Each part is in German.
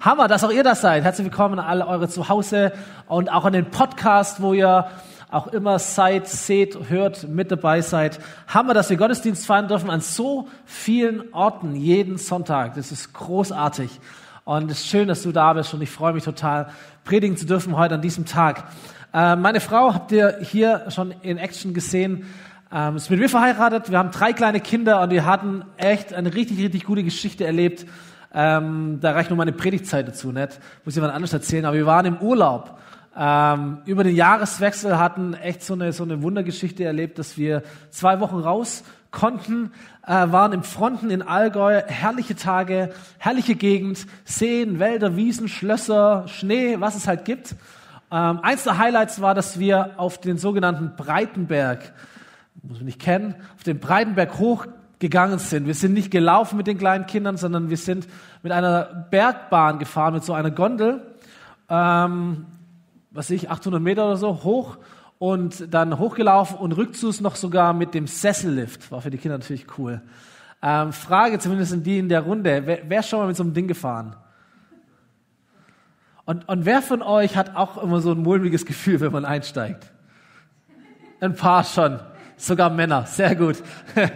Hammer, dass auch ihr das seid. Herzlich willkommen an alle eure Zuhause und auch an den Podcast, wo ihr auch immer seid, seht, hört, mit dabei seid. Hammer, dass wir Gottesdienst feiern dürfen an so vielen Orten jeden Sonntag. Das ist großartig. Und es ist schön, dass du da bist und ich freue mich total, predigen zu dürfen heute an diesem Tag. Äh, meine Frau habt ihr hier schon in Action gesehen. Ähm, ist mit mir verheiratet. Wir haben drei kleine Kinder und wir hatten echt eine richtig, richtig gute Geschichte erlebt ähm, da reicht nur meine Predigtzeit dazu, nicht? Muss jemand anders erzählen. Aber wir waren im Urlaub. Ähm, über den Jahreswechsel hatten echt so eine, so eine Wundergeschichte erlebt, dass wir zwei Wochen raus konnten, äh, waren im Fronten in Allgäu, herrliche Tage, herrliche Gegend, Seen, Wälder, Wiesen, Schlösser, Schnee, was es halt gibt. Ähm, eins der Highlights war, dass wir auf den sogenannten Breitenberg, muss man nicht kennen, auf den Breitenberg hoch gegangen sind. Wir sind nicht gelaufen mit den kleinen Kindern, sondern wir sind mit einer Bergbahn gefahren, mit so einer Gondel, ähm, was ich, 800 Meter oder so hoch und dann hochgelaufen und rückzugs noch sogar mit dem Sessellift. War für die Kinder natürlich cool. Ähm, Frage zumindest in die in der Runde. Wer, wer ist schon mal mit so einem Ding gefahren? Und, und wer von euch hat auch immer so ein mulmiges Gefühl, wenn man einsteigt? Ein paar schon. Sogar Männer. Sehr gut.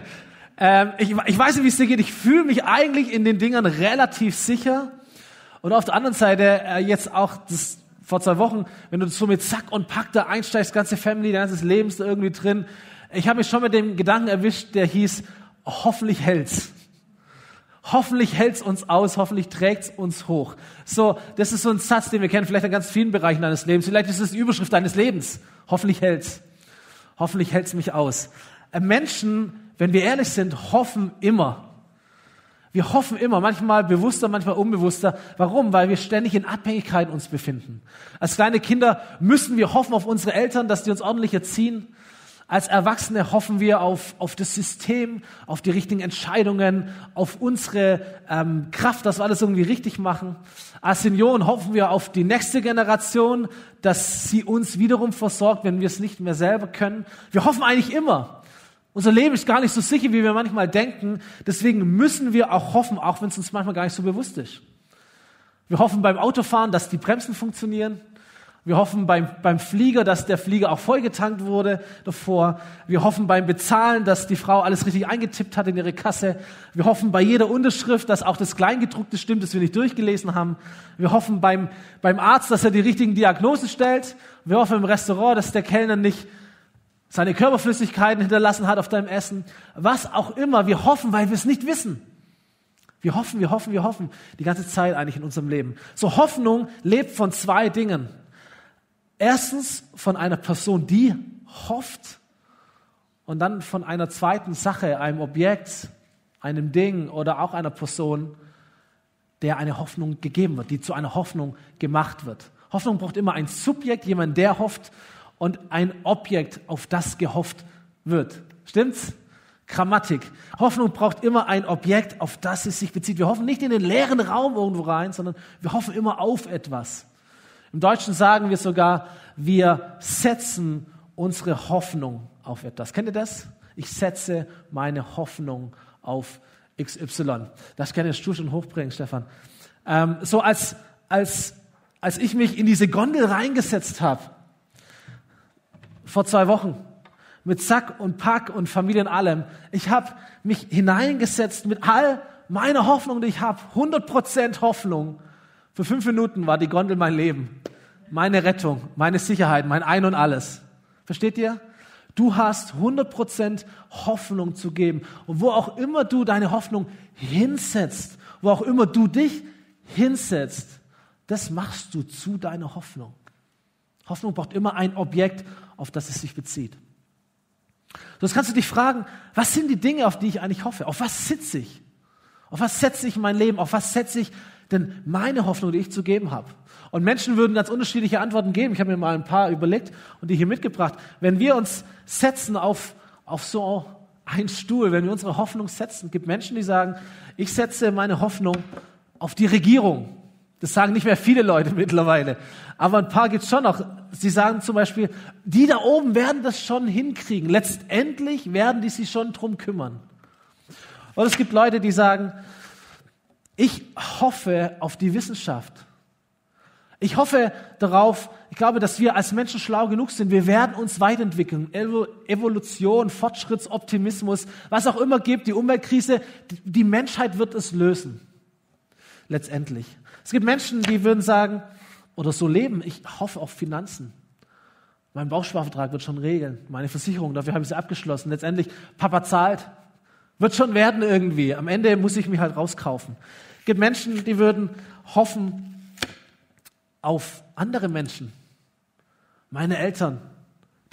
Ähm, ich, ich weiß nicht, wie es dir geht. Ich fühle mich eigentlich in den Dingern relativ sicher. Und auf der anderen Seite äh, jetzt auch das, vor zwei Wochen, wenn du so mit Zack und Pack da einsteigst, ganze Family, dein ganzes Leben ist irgendwie drin. Ich habe mich schon mit dem Gedanken erwischt, der hieß, hoffentlich hält's. Hoffentlich hält's uns aus, hoffentlich trägt's uns hoch. So, das ist so ein Satz, den wir kennen, vielleicht in ganz vielen Bereichen deines Lebens. Vielleicht ist es die Überschrift deines Lebens. Hoffentlich hält's. Hoffentlich hält's mich aus. Äh, Menschen wenn wir ehrlich sind, hoffen immer. Wir hoffen immer, manchmal bewusster, manchmal unbewusster. Warum? Weil wir ständig in Abhängigkeit uns befinden. Als kleine Kinder müssen wir hoffen auf unsere Eltern, dass die uns ordentlich erziehen. Als Erwachsene hoffen wir auf, auf das System, auf die richtigen Entscheidungen, auf unsere ähm, Kraft, dass wir alles irgendwie richtig machen. Als Senioren hoffen wir auf die nächste Generation, dass sie uns wiederum versorgt, wenn wir es nicht mehr selber können. Wir hoffen eigentlich immer. Unser Leben ist gar nicht so sicher, wie wir manchmal denken. Deswegen müssen wir auch hoffen, auch wenn es uns manchmal gar nicht so bewusst ist. Wir hoffen beim Autofahren, dass die Bremsen funktionieren. Wir hoffen beim, beim Flieger, dass der Flieger auch vollgetankt wurde davor. Wir hoffen beim Bezahlen, dass die Frau alles richtig eingetippt hat in ihre Kasse. Wir hoffen bei jeder Unterschrift, dass auch das Kleingedruckte stimmt, das wir nicht durchgelesen haben. Wir hoffen beim, beim Arzt, dass er die richtigen Diagnosen stellt. Wir hoffen im Restaurant, dass der Kellner nicht seine Körperflüssigkeiten hinterlassen hat auf deinem Essen, was auch immer. Wir hoffen, weil wir es nicht wissen. Wir hoffen, wir hoffen, wir hoffen die ganze Zeit eigentlich in unserem Leben. So Hoffnung lebt von zwei Dingen. Erstens von einer Person, die hofft und dann von einer zweiten Sache, einem Objekt, einem Ding oder auch einer Person, der eine Hoffnung gegeben wird, die zu einer Hoffnung gemacht wird. Hoffnung braucht immer ein Subjekt, jemand, der hofft und ein Objekt, auf das gehofft wird. Stimmt's? Grammatik. Hoffnung braucht immer ein Objekt, auf das es sich bezieht. Wir hoffen nicht in den leeren Raum irgendwo rein, sondern wir hoffen immer auf etwas. Im Deutschen sagen wir sogar, wir setzen unsere Hoffnung auf etwas. Kennt ihr das? Ich setze meine Hoffnung auf XY. Das kann ich schon hochbringen, Stefan. Ähm, so als, als, als ich mich in diese Gondel reingesetzt habe, vor zwei Wochen mit Sack und Pack und Familie und allem. Ich habe mich hineingesetzt mit all meiner Hoffnung, die ich habe. 100% Hoffnung. Für fünf Minuten war die Gondel mein Leben. Meine Rettung, meine Sicherheit, mein Ein und alles. Versteht ihr? Du hast 100% Hoffnung zu geben. Und wo auch immer du deine Hoffnung hinsetzt, wo auch immer du dich hinsetzt, das machst du zu deiner Hoffnung. Hoffnung braucht immer ein Objekt, auf das es sich bezieht. Sonst kannst du dich fragen, was sind die Dinge, auf die ich eigentlich hoffe? Auf was sitze ich? Auf was setze ich mein Leben? Auf was setze ich denn meine Hoffnung, die ich zu geben habe? Und Menschen würden ganz unterschiedliche Antworten geben. Ich habe mir mal ein paar überlegt und die hier mitgebracht. Wenn wir uns setzen auf, auf so einen Stuhl, wenn wir unsere Hoffnung setzen, gibt Menschen, die sagen, ich setze meine Hoffnung auf die Regierung. Das sagen nicht mehr viele Leute mittlerweile. Aber ein paar gibt es schon noch. Sie sagen zum Beispiel, die da oben werden das schon hinkriegen. Letztendlich werden die sich schon drum kümmern. Und es gibt Leute, die sagen, Ich hoffe auf die Wissenschaft. Ich hoffe darauf, ich glaube, dass wir als Menschen schlau genug sind. Wir werden uns weiterentwickeln. Evolution, Fortschrittsoptimismus, was auch immer gibt, die Umweltkrise, die Menschheit wird es lösen. Letztendlich. Es gibt Menschen, die würden sagen, oder so leben, ich hoffe auf Finanzen. Mein Bausparvertrag wird schon regeln. Meine Versicherung, dafür habe ich sie abgeschlossen. Letztendlich, Papa zahlt. Wird schon werden irgendwie. Am Ende muss ich mich halt rauskaufen. Es gibt Menschen, die würden hoffen, auf andere Menschen, meine Eltern,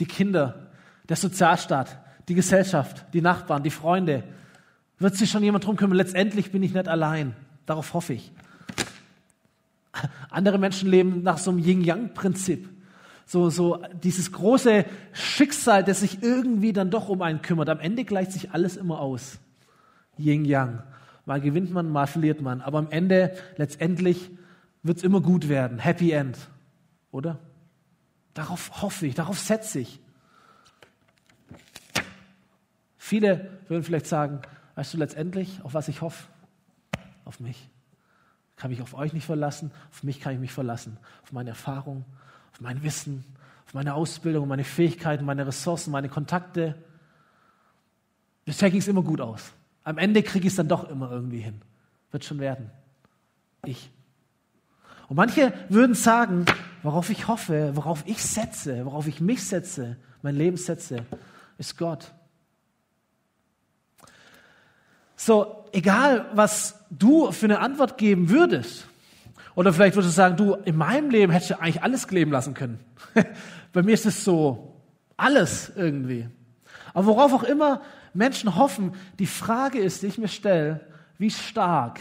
die Kinder, der Sozialstaat, die Gesellschaft, die Nachbarn, die Freunde. Wird sich schon jemand drum kümmern? Letztendlich bin ich nicht allein. Darauf hoffe ich. Andere Menschen leben nach so einem Yin-Yang-Prinzip. So, so dieses große Schicksal, das sich irgendwie dann doch um einen kümmert. Am Ende gleicht sich alles immer aus. Yin-Yang. Mal gewinnt man, mal verliert man. Aber am Ende, letztendlich, wird es immer gut werden. Happy End. Oder? Darauf hoffe ich, darauf setze ich. Viele würden vielleicht sagen, weißt du letztendlich, auf was ich hoffe? Auf mich. Kann mich auf euch nicht verlassen, auf mich kann ich mich verlassen. Auf meine Erfahrung, auf mein Wissen, auf meine Ausbildung, meine Fähigkeiten, meine Ressourcen, meine Kontakte. Bisher ging es immer gut aus. Am Ende kriege ich es dann doch immer irgendwie hin. Wird schon werden. Ich. Und manche würden sagen, worauf ich hoffe, worauf ich setze, worauf ich mich setze, mein Leben setze, ist Gott. So, egal was du für eine Antwort geben würdest, oder vielleicht würdest du sagen, du, in meinem Leben hättest du eigentlich alles kleben lassen können. Bei mir ist es so, alles irgendwie. Aber worauf auch immer Menschen hoffen, die Frage ist, die ich mir stelle, wie stark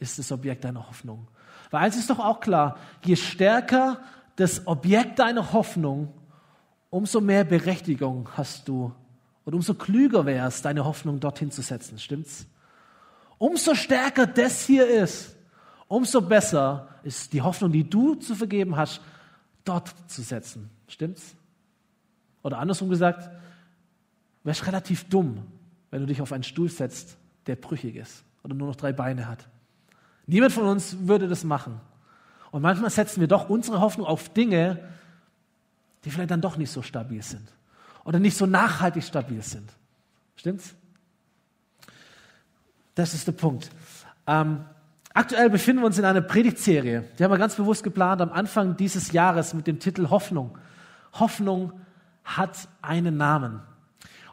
ist das Objekt deiner Hoffnung? Weil eins ist doch auch klar, je stärker das Objekt deiner Hoffnung, umso mehr Berechtigung hast du und umso klüger wäre es, deine Hoffnung dorthin zu setzen. Stimmt's? Umso stärker das hier ist, umso besser ist die Hoffnung, die du zu vergeben hast, dort zu setzen. Stimmt's? Oder andersrum gesagt, wärst relativ dumm, wenn du dich auf einen Stuhl setzt, der brüchig ist oder nur noch drei Beine hat. Niemand von uns würde das machen. Und manchmal setzen wir doch unsere Hoffnung auf Dinge, die vielleicht dann doch nicht so stabil sind oder nicht so nachhaltig stabil sind. Stimmt's? Das ist der Punkt. Ähm, aktuell befinden wir uns in einer Predigtserie. Die haben wir ganz bewusst geplant am Anfang dieses Jahres mit dem Titel Hoffnung. Hoffnung hat einen Namen.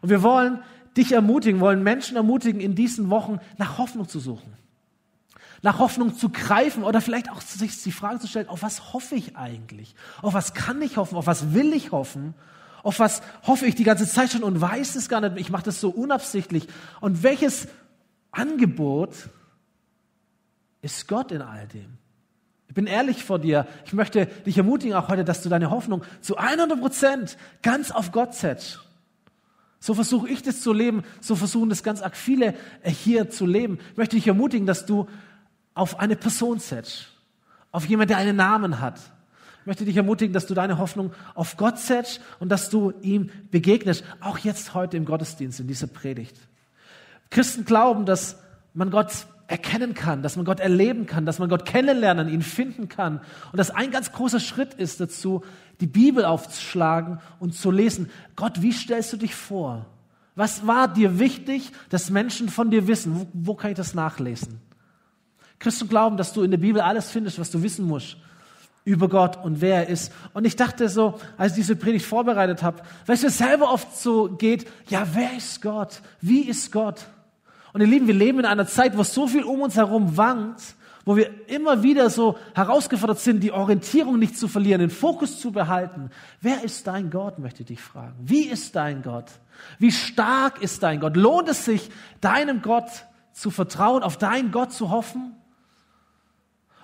Und wir wollen dich ermutigen, wollen Menschen ermutigen, in diesen Wochen nach Hoffnung zu suchen nach Hoffnung zu greifen oder vielleicht auch sich die Frage zu stellen, auf was hoffe ich eigentlich? Auf was kann ich hoffen? Auf was will ich hoffen? Auf was hoffe ich die ganze Zeit schon und weiß es gar nicht? Ich mache das so unabsichtlich. Und welches Angebot ist Gott in all dem? Ich bin ehrlich vor dir. Ich möchte dich ermutigen auch heute, dass du deine Hoffnung zu 100 Prozent ganz auf Gott setzt. So versuche ich das zu leben. So versuchen das ganz arg viele hier zu leben. Ich möchte dich ermutigen, dass du auf eine Person setzt, auf jemand, der einen Namen hat. Ich möchte dich ermutigen, dass du deine Hoffnung auf Gott setzt und dass du ihm begegnest, auch jetzt heute im Gottesdienst, in dieser Predigt. Christen glauben, dass man Gott erkennen kann, dass man Gott erleben kann, dass man Gott kennenlernen, ihn finden kann. Und dass ein ganz großer Schritt ist dazu, die Bibel aufzuschlagen und zu lesen. Gott, wie stellst du dich vor? Was war dir wichtig, dass Menschen von dir wissen? Wo, wo kann ich das nachlesen? Christen glauben, dass du in der Bibel alles findest, was du wissen musst über Gott und wer er ist. Und ich dachte so, als ich diese Predigt vorbereitet habe, weil es mir selber oft so geht, ja, wer ist Gott? Wie ist Gott? Und ihr Lieben, wir leben in einer Zeit, wo so viel um uns herum wankt, wo wir immer wieder so herausgefordert sind, die Orientierung nicht zu verlieren, den Fokus zu behalten. Wer ist dein Gott, möchte ich dich fragen. Wie ist dein Gott? Wie stark ist dein Gott? Lohnt es sich, deinem Gott zu vertrauen, auf deinen Gott zu hoffen?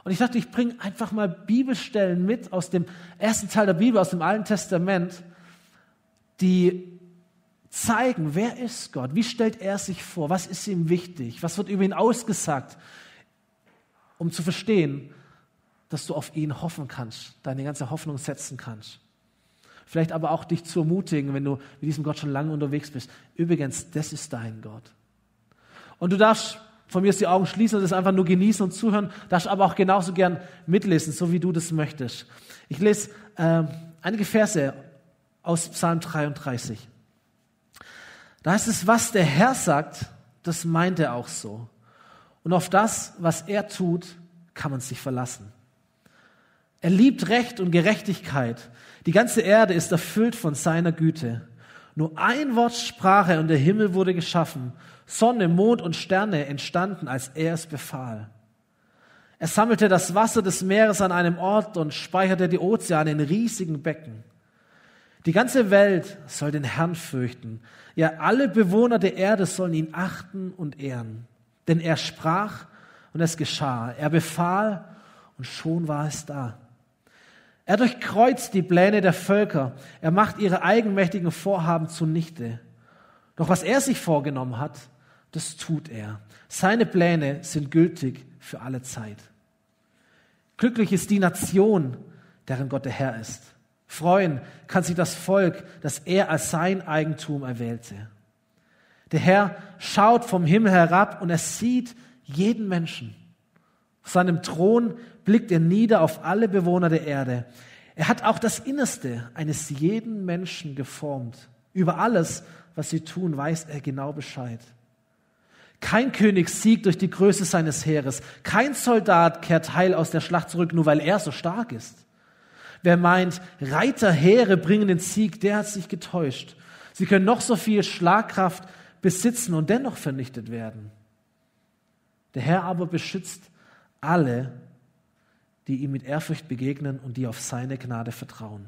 Und ich dachte, ich bringe einfach mal Bibelstellen mit aus dem ersten Teil der Bibel, aus dem Alten Testament, die zeigen, wer ist Gott? Wie stellt er sich vor? Was ist ihm wichtig? Was wird über ihn ausgesagt? Um zu verstehen, dass du auf ihn hoffen kannst, deine ganze Hoffnung setzen kannst. Vielleicht aber auch dich zu ermutigen, wenn du mit diesem Gott schon lange unterwegs bist. Übrigens, das ist dein Gott. Und du darfst Von mir ist die Augen schließen und das einfach nur genießen und zuhören. Darfst aber auch genauso gern mitlesen, so wie du das möchtest. Ich lese äh, einige Verse aus Psalm 33. Da heißt es, was der Herr sagt, das meint er auch so. Und auf das, was er tut, kann man sich verlassen. Er liebt Recht und Gerechtigkeit. Die ganze Erde ist erfüllt von seiner Güte. Nur ein Wort sprach er und der Himmel wurde geschaffen. Sonne, Mond und Sterne entstanden, als er es befahl. Er sammelte das Wasser des Meeres an einem Ort und speicherte die Ozeane in riesigen Becken. Die ganze Welt soll den Herrn fürchten. Ja, alle Bewohner der Erde sollen ihn achten und ehren. Denn er sprach und es geschah. Er befahl und schon war es da. Er durchkreuzt die Pläne der Völker. Er macht ihre eigenmächtigen Vorhaben zunichte. Doch was er sich vorgenommen hat, das tut er. Seine Pläne sind gültig für alle Zeit. Glücklich ist die Nation, deren Gott der Herr ist. Freuen kann sich das Volk, das er als sein Eigentum erwählte. Der Herr schaut vom Himmel herab und er sieht jeden Menschen. Seinem Thron blickt er nieder auf alle Bewohner der Erde. Er hat auch das Innerste eines jeden Menschen geformt. Über alles, was sie tun, weiß er genau Bescheid. Kein König siegt durch die Größe seines Heeres. Kein Soldat kehrt heil aus der Schlacht zurück, nur weil er so stark ist. Wer meint, Reiterheere bringen den Sieg, der hat sich getäuscht. Sie können noch so viel Schlagkraft besitzen und dennoch vernichtet werden. Der Herr aber beschützt alle, die ihm mit Ehrfurcht begegnen und die auf seine Gnade vertrauen.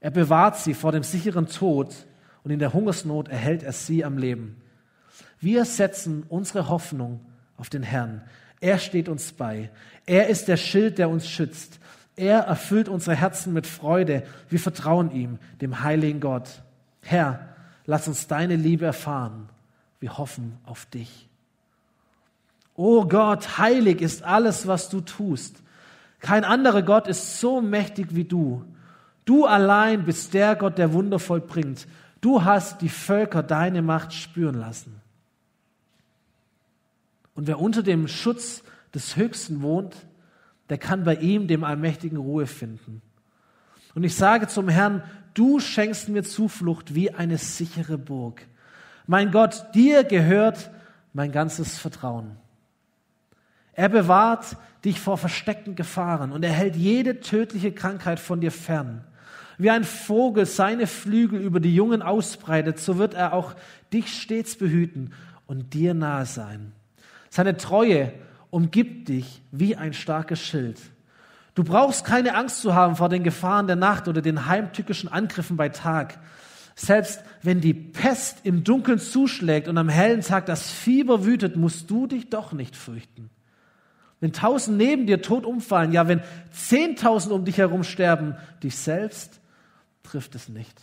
Er bewahrt sie vor dem sicheren Tod und in der Hungersnot erhält er sie am Leben. Wir setzen unsere Hoffnung auf den Herrn. Er steht uns bei. Er ist der Schild, der uns schützt. Er erfüllt unsere Herzen mit Freude. Wir vertrauen ihm, dem heiligen Gott. Herr, lass uns deine Liebe erfahren. Wir hoffen auf dich. O Gott, heilig ist alles, was du tust. Kein anderer Gott ist so mächtig wie du. Du allein bist der Gott, der Wunder vollbringt. Du hast die Völker deine Macht spüren lassen. Und wer unter dem Schutz des Höchsten wohnt, der kann bei ihm, dem Allmächtigen, Ruhe finden. Und ich sage zum Herrn, du schenkst mir Zuflucht wie eine sichere Burg. Mein Gott, dir gehört mein ganzes Vertrauen. Er bewahrt dich vor versteckten Gefahren und er hält jede tödliche Krankheit von dir fern. Wie ein Vogel seine Flügel über die Jungen ausbreitet, so wird er auch dich stets behüten und dir nahe sein. Seine Treue umgibt dich wie ein starkes Schild. Du brauchst keine Angst zu haben vor den Gefahren der Nacht oder den heimtückischen Angriffen bei Tag. Selbst wenn die Pest im Dunkeln zuschlägt und am hellen Tag das Fieber wütet, musst du dich doch nicht fürchten. Wenn tausend neben dir tot umfallen, ja, wenn zehntausend um dich herum sterben, dich selbst trifft es nicht.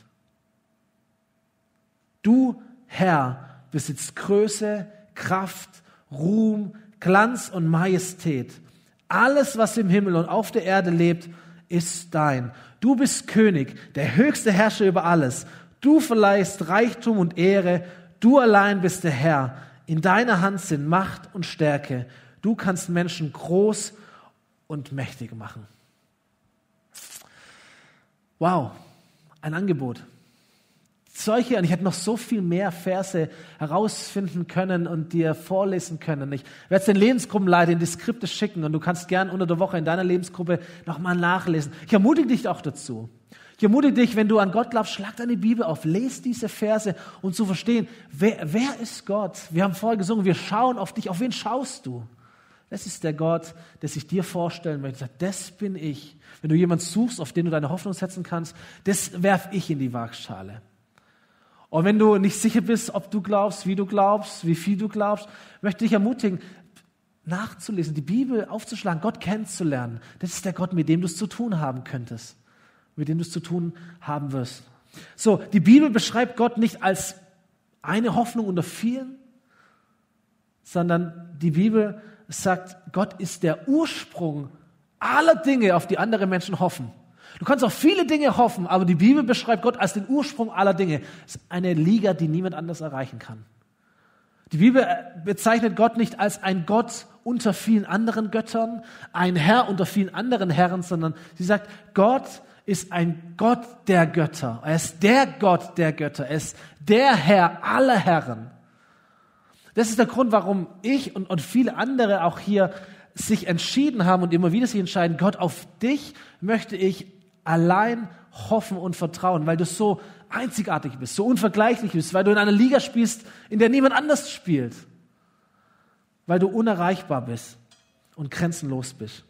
Du, Herr, besitzt Größe, Kraft, Ruhm, Glanz und Majestät. Alles, was im Himmel und auf der Erde lebt, ist dein. Du bist König, der höchste Herrscher über alles. Du verleihst Reichtum und Ehre. Du allein bist der Herr. In deiner Hand sind Macht und Stärke. Du kannst Menschen groß und mächtig machen. Wow, ein Angebot solche, und ich hätte noch so viel mehr Verse herausfinden können und dir vorlesen können. Ich werde es den Lebensgruppenleiter in die Skripte schicken und du kannst gern unter der Woche in deiner Lebensgruppe nochmal nachlesen. Ich ermutige dich auch dazu. Ich ermutige dich, wenn du an Gott glaubst, schlag deine Bibel auf, lese diese Verse und zu verstehen, wer, wer ist Gott? Wir haben vorher gesungen, wir schauen auf dich. Auf wen schaust du? Das ist der Gott, der sich dir vorstellen möchte. Das bin ich. Wenn du jemanden suchst, auf den du deine Hoffnung setzen kannst, das werf ich in die Waagschale. Und wenn du nicht sicher bist, ob du glaubst, wie du glaubst, wie viel du glaubst, möchte ich ermutigen, nachzulesen, die Bibel aufzuschlagen, Gott kennenzulernen. Das ist der Gott, mit dem du es zu tun haben könntest, mit dem du es zu tun haben wirst. So, die Bibel beschreibt Gott nicht als eine Hoffnung unter vielen, sondern die Bibel sagt, Gott ist der Ursprung aller Dinge, auf die andere Menschen hoffen. Du kannst auf viele Dinge hoffen, aber die Bibel beschreibt Gott als den Ursprung aller Dinge. Es ist eine Liga, die niemand anders erreichen kann. Die Bibel bezeichnet Gott nicht als ein Gott unter vielen anderen Göttern, ein Herr unter vielen anderen Herren, sondern sie sagt, Gott ist ein Gott der Götter. Er ist der Gott der Götter. Er ist der Herr aller Herren. Das ist der Grund, warum ich und, und viele andere auch hier sich entschieden haben und immer wieder sich entscheiden, Gott, auf dich möchte ich allein hoffen und vertrauen, weil du so einzigartig bist, so unvergleichlich bist, weil du in einer Liga spielst, in der niemand anders spielt, weil du unerreichbar bist und grenzenlos bist.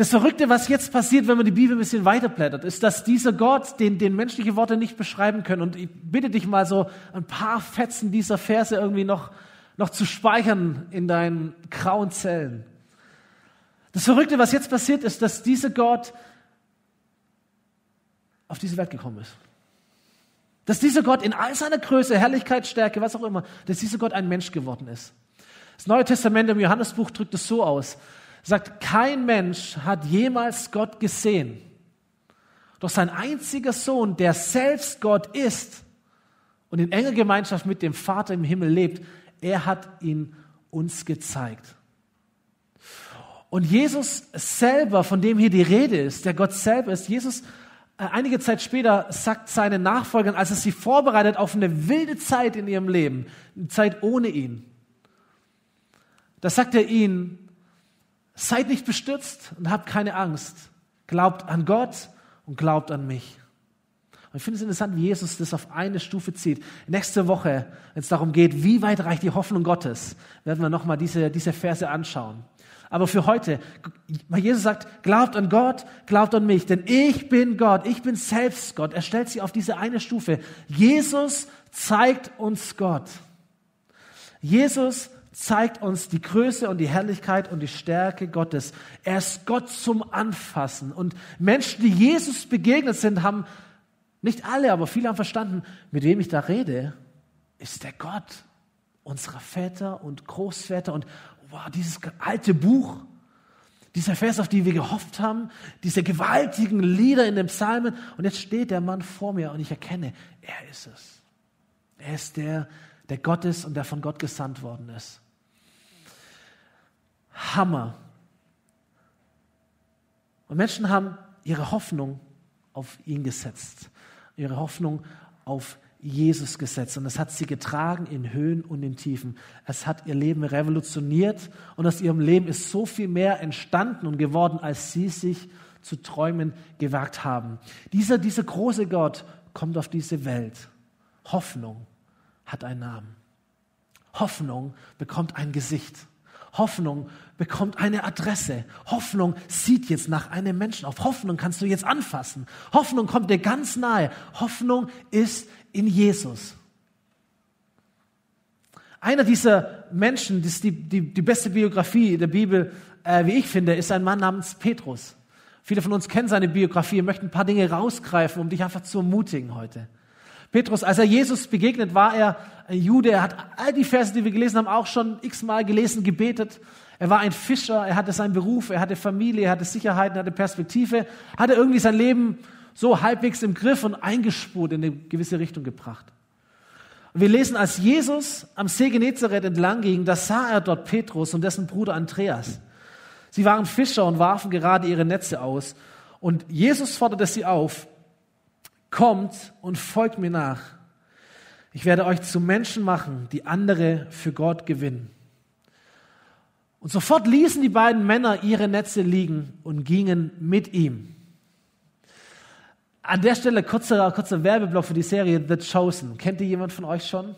Das Verrückte, was jetzt passiert, wenn man die Bibel ein bisschen weiterblättert, ist, dass dieser Gott, den, den menschliche Worte nicht beschreiben können, und ich bitte dich mal so ein paar Fetzen dieser Verse irgendwie noch, noch zu speichern in deinen grauen Zellen. Das Verrückte, was jetzt passiert, ist, dass dieser Gott auf diese Welt gekommen ist. Dass dieser Gott in all seiner Größe, Herrlichkeit, Stärke, was auch immer, dass dieser Gott ein Mensch geworden ist. Das Neue Testament im Johannesbuch drückt es so aus sagt, kein Mensch hat jemals Gott gesehen. Doch sein einziger Sohn, der selbst Gott ist und in enger Gemeinschaft mit dem Vater im Himmel lebt, er hat ihn uns gezeigt. Und Jesus selber, von dem hier die Rede ist, der Gott selber ist, Jesus äh, einige Zeit später sagt seinen Nachfolgern, als er sie vorbereitet auf eine wilde Zeit in ihrem Leben, eine Zeit ohne ihn, da sagt er ihnen, Seid nicht bestürzt und habt keine Angst. Glaubt an Gott und glaubt an mich. Und ich finde es interessant, wie Jesus das auf eine Stufe zieht. Nächste Woche, wenn es darum geht, wie weit reicht die Hoffnung Gottes, werden wir nochmal diese, diese Verse anschauen. Aber für heute, Jesus sagt, glaubt an Gott, glaubt an mich, denn ich bin Gott, ich bin selbst Gott. Er stellt sie auf diese eine Stufe. Jesus zeigt uns Gott. Jesus zeigt uns die Größe und die Herrlichkeit und die Stärke Gottes. Er ist Gott zum Anfassen. Und Menschen, die Jesus begegnet sind, haben, nicht alle, aber viele haben verstanden, mit wem ich da rede, ist der Gott unserer Väter und Großväter und wow, dieses alte Buch, dieser Vers, auf den wir gehofft haben, diese gewaltigen Lieder in den Psalmen. Und jetzt steht der Mann vor mir und ich erkenne, er ist es. Er ist der, der Gott ist und der von Gott gesandt worden ist. Hammer. Und Menschen haben ihre Hoffnung auf ihn gesetzt, ihre Hoffnung auf Jesus gesetzt. Und es hat sie getragen in Höhen und in Tiefen. Es hat ihr Leben revolutioniert und aus ihrem Leben ist so viel mehr entstanden und geworden, als sie sich zu träumen gewagt haben. Dieser, dieser große Gott kommt auf diese Welt. Hoffnung hat einen Namen. Hoffnung bekommt ein Gesicht. Hoffnung bekommt eine Adresse. Hoffnung sieht jetzt nach einem Menschen auf. Hoffnung kannst du jetzt anfassen. Hoffnung kommt dir ganz nahe. Hoffnung ist in Jesus. Einer dieser Menschen, das ist die, die, die beste Biografie der Bibel, äh, wie ich finde, ist ein Mann namens Petrus. Viele von uns kennen seine Biografie und möchten ein paar Dinge rausgreifen, um dich einfach zu ermutigen heute. Petrus, als er Jesus begegnet, war er ein Jude. Er hat all die Verse, die wir gelesen haben, auch schon x-mal gelesen, gebetet. Er war ein Fischer, er hatte seinen Beruf, er hatte Familie, er hatte Sicherheiten, er hatte Perspektive, hatte irgendwie sein Leben so halbwegs im Griff und eingespurt in eine gewisse Richtung gebracht. Und wir lesen, als Jesus am See Genezareth entlang ging, da sah er dort Petrus und dessen Bruder Andreas. Sie waren Fischer und warfen gerade ihre Netze aus. Und Jesus forderte sie auf, Kommt und folgt mir nach. Ich werde euch zu Menschen machen, die andere für Gott gewinnen. Und sofort ließen die beiden Männer ihre Netze liegen und gingen mit ihm. An der Stelle kurzer, kurzer Werbeblock für die Serie The Chosen. Kennt ihr jemand von euch schon?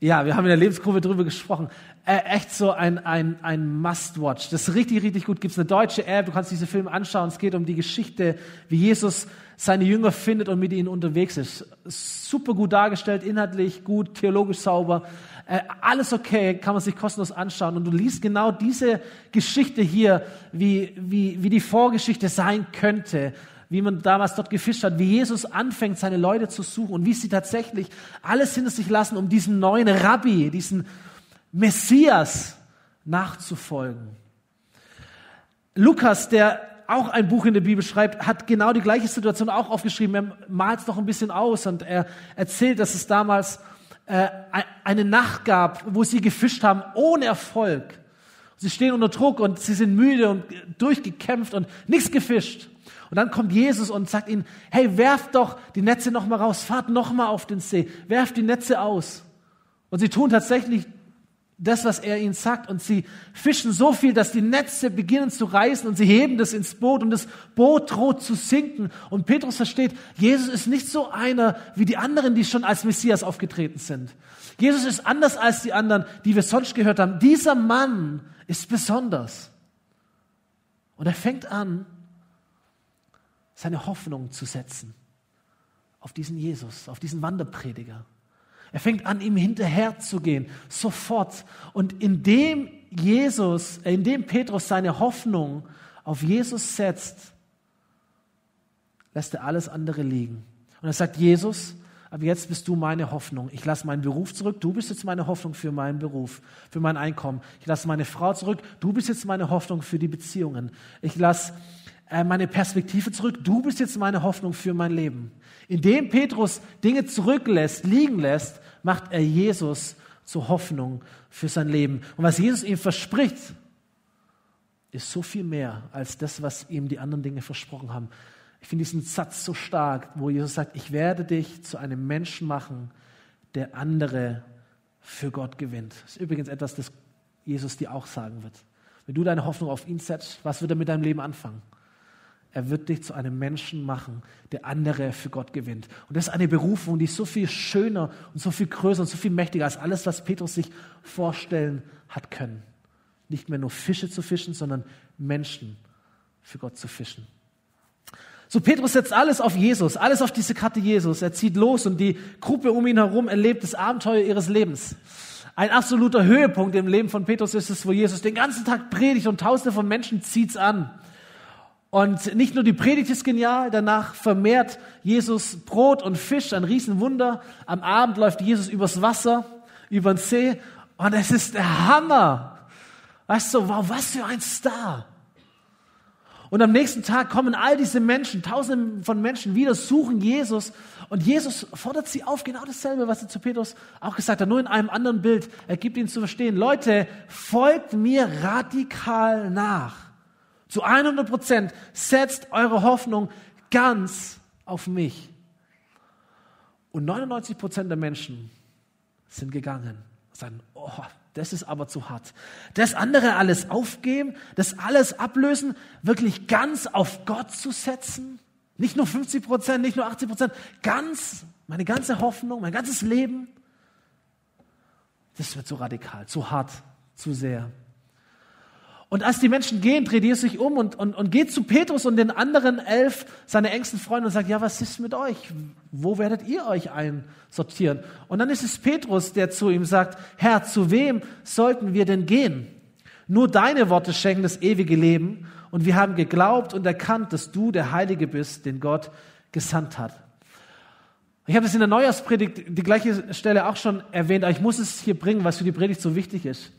Ja, wir haben in der Lebenskurve drüber gesprochen. Äh, echt so ein, ein, ein Must-Watch. Das ist richtig, richtig gut. Gibt es eine deutsche App, du kannst diese Filme anschauen. Es geht um die Geschichte, wie Jesus seine Jünger findet und mit ihnen unterwegs ist. Super gut dargestellt, inhaltlich gut, theologisch sauber. Äh, alles okay, kann man sich kostenlos anschauen. Und du liest genau diese Geschichte hier, wie, wie, wie die Vorgeschichte sein könnte wie man damals dort gefischt hat, wie Jesus anfängt, seine Leute zu suchen und wie sie tatsächlich alles hinter sich lassen, um diesem neuen Rabbi, diesen Messias nachzufolgen. Lukas, der auch ein Buch in der Bibel schreibt, hat genau die gleiche Situation auch aufgeschrieben. Er malt es noch ein bisschen aus und er erzählt, dass es damals äh, eine Nacht gab, wo sie gefischt haben, ohne Erfolg. Sie stehen unter Druck und sie sind müde und durchgekämpft und nichts gefischt. Und dann kommt Jesus und sagt ihnen, hey, werft doch die Netze nochmal raus, fahrt nochmal auf den See, werft die Netze aus. Und sie tun tatsächlich das, was er ihnen sagt. Und sie fischen so viel, dass die Netze beginnen zu reißen und sie heben das ins Boot und das Boot droht zu sinken. Und Petrus versteht, Jesus ist nicht so einer wie die anderen, die schon als Messias aufgetreten sind. Jesus ist anders als die anderen, die wir sonst gehört haben. Dieser Mann ist besonders. Und er fängt an, seine Hoffnung zu setzen auf diesen Jesus, auf diesen Wanderprediger. Er fängt an, ihm hinterherzugehen, sofort. Und indem Jesus, äh, indem Petrus seine Hoffnung auf Jesus setzt, lässt er alles andere liegen. Und er sagt, Jesus, aber jetzt bist du meine Hoffnung. Ich lasse meinen Beruf zurück. Du bist jetzt meine Hoffnung für meinen Beruf, für mein Einkommen. Ich lasse meine Frau zurück. Du bist jetzt meine Hoffnung für die Beziehungen. Ich lasse meine Perspektive zurück. Du bist jetzt meine Hoffnung für mein Leben. Indem Petrus Dinge zurücklässt, liegen lässt, macht er Jesus zur Hoffnung für sein Leben. Und was Jesus ihm verspricht, ist so viel mehr als das, was ihm die anderen Dinge versprochen haben. Ich finde diesen Satz so stark, wo Jesus sagt, ich werde dich zu einem Menschen machen, der andere für Gott gewinnt. Das ist übrigens etwas, das Jesus dir auch sagen wird. Wenn du deine Hoffnung auf ihn setzt, was wird er mit deinem Leben anfangen? Er wird dich zu einem Menschen machen, der andere für Gott gewinnt. Und das ist eine Berufung, die ist so viel schöner und so viel größer und so viel mächtiger als alles, was Petrus sich vorstellen hat können. Nicht mehr nur Fische zu fischen, sondern Menschen für Gott zu fischen. So, Petrus setzt alles auf Jesus, alles auf diese Karte Jesus. Er zieht los und die Gruppe um ihn herum erlebt das Abenteuer ihres Lebens. Ein absoluter Höhepunkt im Leben von Petrus ist es, wo Jesus den ganzen Tag predigt und tausende von Menschen zieht's an. Und nicht nur die Predigt ist genial, danach vermehrt Jesus Brot und Fisch, ein Riesenwunder. Am Abend läuft Jesus übers Wasser, über den See und es ist der Hammer. Weißt du, wow, was für ein Star. Und am nächsten Tag kommen all diese Menschen, tausende von Menschen wieder, suchen Jesus. Und Jesus fordert sie auf, genau dasselbe, was er zu Petrus auch gesagt hat, nur in einem anderen Bild. Er gibt ihnen zu verstehen, Leute, folgt mir radikal nach. Zu 100 Prozent setzt eure Hoffnung ganz auf mich. Und 99 Prozent der Menschen sind gegangen sagen, oh, das ist aber zu hart. Das andere alles aufgeben, das alles ablösen, wirklich ganz auf Gott zu setzen, nicht nur 50 Prozent, nicht nur 80 Prozent, ganz, meine ganze Hoffnung, mein ganzes Leben, das wird zu radikal, zu hart, zu sehr. Und als die Menschen gehen, dreht Jesus sich um und, und, und geht zu Petrus und den anderen elf, seine engsten Freunde, und sagt, ja, was ist mit euch? Wo werdet ihr euch einsortieren? Und dann ist es Petrus, der zu ihm sagt, Herr, zu wem sollten wir denn gehen? Nur deine Worte schenken das ewige Leben und wir haben geglaubt und erkannt, dass du der Heilige bist, den Gott gesandt hat. Ich habe das in der Neujahrspredigt die gleiche Stelle auch schon erwähnt, aber ich muss es hier bringen, was für die Predigt so wichtig ist.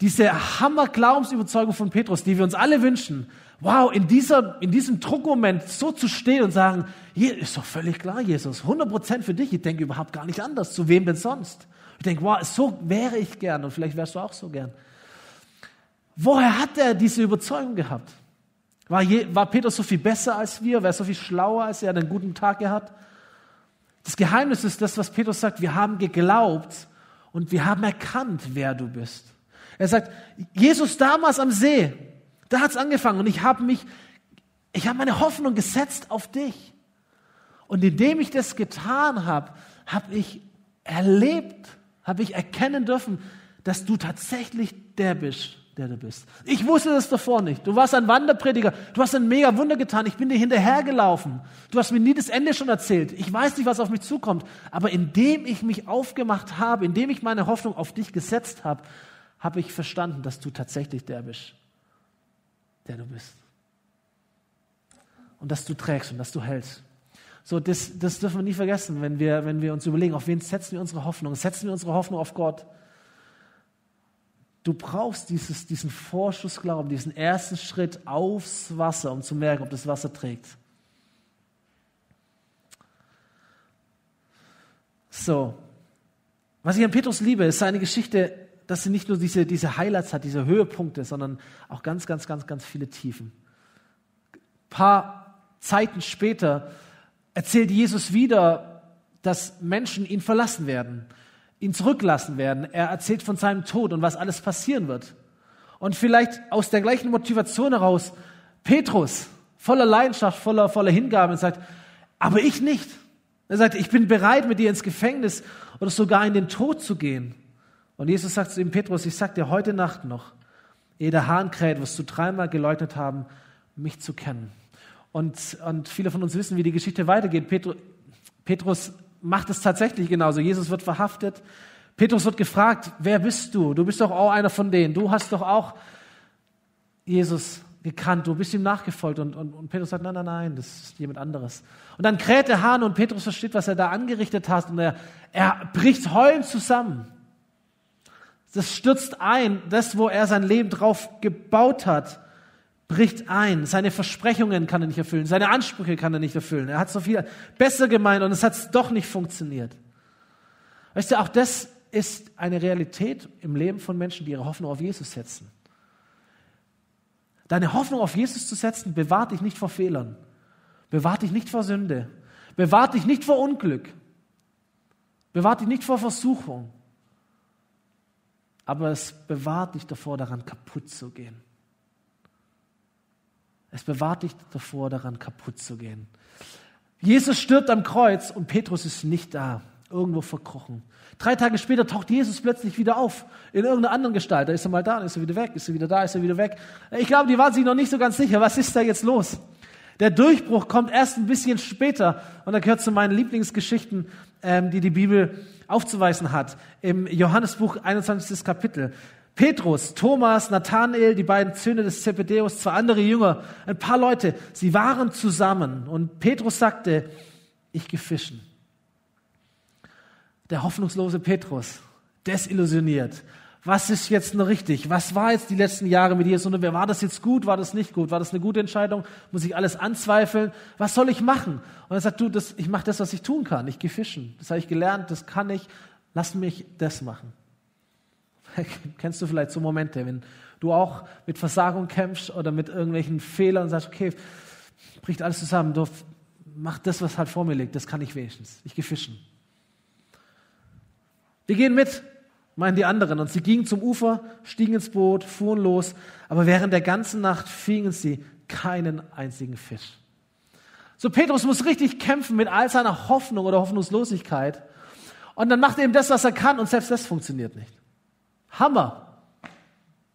Diese Hammer-Glaubensüberzeugung von Petrus, die wir uns alle wünschen. Wow, in, dieser, in diesem Druckmoment so zu stehen und sagen, hier ist doch völlig klar, Jesus, 100% für dich. Ich denke überhaupt gar nicht anders. Zu wem denn sonst? Ich denke, wow, so wäre ich gern und vielleicht wärst du auch so gern. Woher hat er diese Überzeugung gehabt? War, je, war Petrus so viel besser als wir? War er so viel schlauer als er? Einen guten Tag gehabt? Das Geheimnis ist das, was Petrus sagt. Wir haben geglaubt und wir haben erkannt, wer du bist. Er sagt, Jesus damals am See, da hat's angefangen und ich habe mich, ich habe meine Hoffnung gesetzt auf dich. Und indem ich das getan habe, habe ich erlebt, habe ich erkennen dürfen, dass du tatsächlich der bist, der du bist. Ich wusste das davor nicht. Du warst ein Wanderprediger. Du hast ein mega Wunder getan. Ich bin dir hinterhergelaufen. Du hast mir nie das Ende schon erzählt. Ich weiß nicht, was auf mich zukommt. Aber indem ich mich aufgemacht habe, indem ich meine Hoffnung auf dich gesetzt habe, habe ich verstanden, dass du tatsächlich der bist, der du bist. Und dass du trägst und dass du hältst. So, das, das dürfen wir nie vergessen, wenn wir, wenn wir uns überlegen, auf wen setzen wir unsere Hoffnung? Setzen wir unsere Hoffnung auf Gott? Du brauchst dieses, diesen Vorschussglauben, diesen ersten Schritt aufs Wasser, um zu merken, ob das Wasser trägt. So, Was ich an Petrus liebe, ist seine Geschichte, dass sie nicht nur diese, diese Highlights hat, diese Höhepunkte, sondern auch ganz, ganz, ganz, ganz viele Tiefen. Ein paar Zeiten später erzählt Jesus wieder, dass Menschen ihn verlassen werden, ihn zurücklassen werden. Er erzählt von seinem Tod und was alles passieren wird. Und vielleicht aus der gleichen Motivation heraus, Petrus, voller Leidenschaft, voller, voller Hingabe, sagt, aber ich nicht. Er sagt, ich bin bereit, mit dir ins Gefängnis oder sogar in den Tod zu gehen. Und Jesus sagt zu ihm, Petrus, ich sag dir heute Nacht noch, ehe der Hahn kräht, wirst du dreimal geleugnet haben, mich zu kennen. Und, und viele von uns wissen, wie die Geschichte weitergeht. Petrus, Petrus macht es tatsächlich genauso. Jesus wird verhaftet. Petrus wird gefragt, wer bist du? Du bist doch auch einer von denen. Du hast doch auch Jesus gekannt, du bist ihm nachgefolgt. Und, und, und Petrus sagt, nein, nein, nein, das ist jemand anderes. Und dann kräht der Hahn und Petrus versteht, was er da angerichtet hat. Und er, er bricht heulend zusammen. Das stürzt ein, das, wo er sein Leben drauf gebaut hat, bricht ein. Seine Versprechungen kann er nicht erfüllen, seine Ansprüche kann er nicht erfüllen. Er hat so viel besser gemeint und es hat doch nicht funktioniert. Weißt du, auch das ist eine Realität im Leben von Menschen, die ihre Hoffnung auf Jesus setzen. Deine Hoffnung auf Jesus zu setzen, bewahrt dich nicht vor Fehlern, bewahrt dich nicht vor Sünde, bewahrt dich nicht vor Unglück, bewahrt dich nicht vor Versuchung, aber es bewahrt dich davor, daran kaputt zu gehen. Es bewahrt dich davor, daran kaputt zu gehen. Jesus stirbt am Kreuz und Petrus ist nicht da, irgendwo verkrochen. Drei Tage später taucht Jesus plötzlich wieder auf, in irgendeiner anderen Gestalt. Da ist er mal da, dann ist er wieder weg, ist er wieder da, ist er wieder weg. Ich glaube, die waren sich noch nicht so ganz sicher, was ist da jetzt los? Der Durchbruch kommt erst ein bisschen später und da gehört zu meinen Lieblingsgeschichten, ähm, die die Bibel aufzuweisen hat. Im Johannesbuch 21. Kapitel. Petrus, Thomas, Nathanael, die beiden Söhne des Zebedeus, zwei andere Jünger, ein paar Leute, sie waren zusammen und Petrus sagte, ich gefischen der hoffnungslose Petrus, desillusioniert. Was ist jetzt noch richtig? Was war jetzt die letzten Jahre mit Jesus? Und war das jetzt gut? War das nicht gut? War das eine gute Entscheidung? Muss ich alles anzweifeln? Was soll ich machen? Und er sagt, du, das, ich mache das, was ich tun kann. Ich gehe fischen. Das habe ich gelernt. Das kann ich. Lass mich das machen. Kennst du vielleicht so Momente, wenn du auch mit Versagung kämpfst oder mit irgendwelchen Fehlern und sagst, okay, bricht alles zusammen. Du mach das, was halt vor mir liegt. Das kann ich wenigstens. Ich gehe fischen. Wir gehen mit, meinen die anderen. Und sie gingen zum Ufer, stiegen ins Boot, fuhren los, aber während der ganzen Nacht fingen sie keinen einzigen Fisch. So Petrus muss richtig kämpfen mit all seiner Hoffnung oder Hoffnungslosigkeit. Und dann macht er eben das, was er kann und selbst das funktioniert nicht. Hammer.